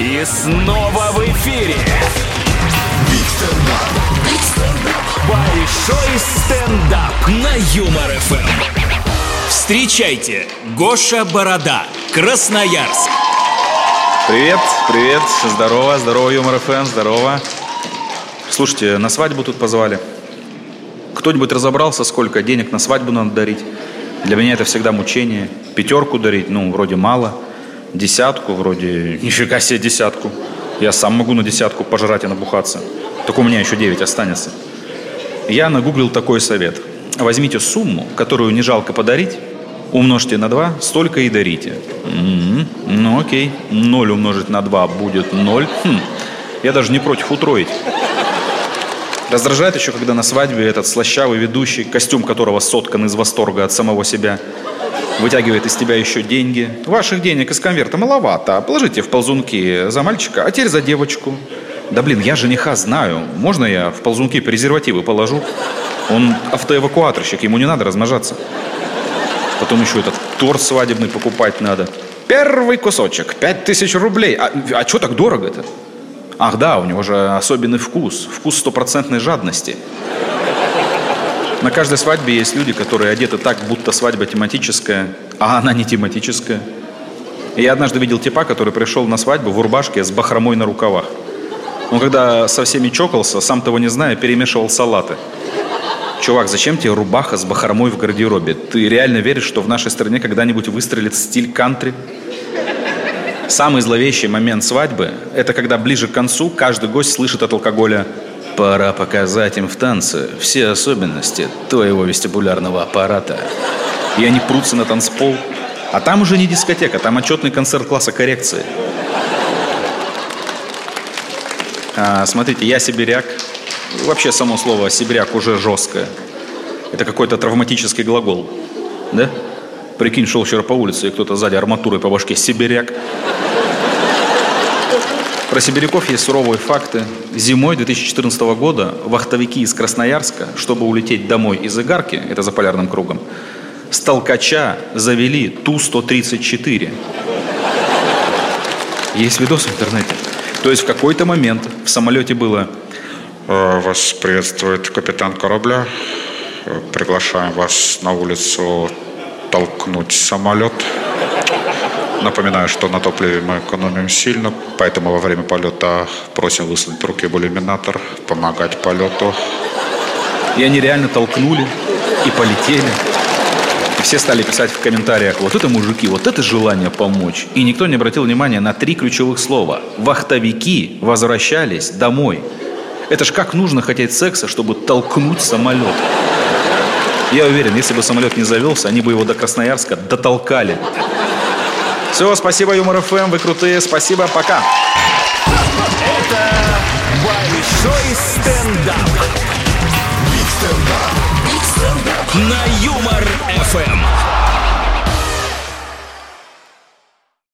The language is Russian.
И снова в эфире. Большой стендап на Юмор ФМ. Встречайте, Гоша Борода, Красноярск. Привет, привет, здорово, здорово, Юмор ФМ, здорово. Слушайте, на свадьбу тут позвали. Кто-нибудь разобрался, сколько денег на свадьбу надо дарить? Для меня это всегда мучение. Пятерку дарить, ну, вроде мало. Десятку, вроде, нифига себе десятку. Я сам могу на десятку пожрать и набухаться. Только у меня еще девять останется. Я нагуглил такой совет. Возьмите сумму, которую не жалко подарить, умножьте на 2, столько и дарите. М-м-м, ну окей, 0 умножить на 2 будет 0. Хм, я даже не против утроить. Раздражает еще, когда на свадьбе этот слащавый ведущий, костюм которого соткан из восторга от самого себя, вытягивает из тебя еще деньги. Ваших денег из конверта маловато. Положите в ползунки за мальчика, а теперь за девочку. Да блин, я жениха знаю. Можно я в ползунки презервативы положу? Он автоэвакуаторщик, ему не надо размножаться. Потом еще этот торт свадебный покупать надо. Первый кусочек, пять тысяч рублей. А, а что так дорого-то? Ах да, у него же особенный вкус. Вкус стопроцентной жадности. На каждой свадьбе есть люди, которые одеты так, будто свадьба тематическая, а она не тематическая. И я однажды видел типа, который пришел на свадьбу в рубашке с бахромой на рукавах. Он когда со всеми чокался, сам того не зная, перемешивал салаты. Чувак, зачем тебе рубаха с бахромой в гардеробе? Ты реально веришь, что в нашей стране когда-нибудь выстрелит стиль кантри? Самый зловещий момент свадьбы – это когда ближе к концу каждый гость слышит от алкоголя «Пора показать им в танце все особенности твоего вестибулярного аппарата». И они прутся на танцпол. А там уже не дискотека, там отчетный концерт класса коррекции. А, смотрите, я сибиряк. Вообще само слово сибиряк уже жесткое. Это какой-то травматический глагол. Да? Прикинь, шел вчера по улице, и кто-то сзади арматурой по башке сибиряк. Про сибиряков есть суровые факты. Зимой 2014 года вахтовики из Красноярска, чтобы улететь домой из Игарки, это за полярным кругом, с толкача завели Ту-134. Есть видос в интернете. То есть в какой-то момент в самолете было Э, Вас приветствует капитан корабля. Приглашаем вас на улицу толкнуть самолет. Напоминаю, что на топливе мы экономим сильно, поэтому во время полета просим высунуть руки в иллюминатор, помогать полету. И они реально толкнули и полетели. И все стали писать в комментариях, вот это мужики, вот это желание помочь. И никто не обратил внимания на три ключевых слова. Вахтовики возвращались домой. Это ж как нужно хотеть секса, чтобы толкнуть самолет. Я уверен, если бы самолет не завелся, они бы его до Красноярска дотолкали. Все, спасибо, Юмор ФМ, вы крутые, спасибо, пока. Это Большой стендап. На Юмор ФМ.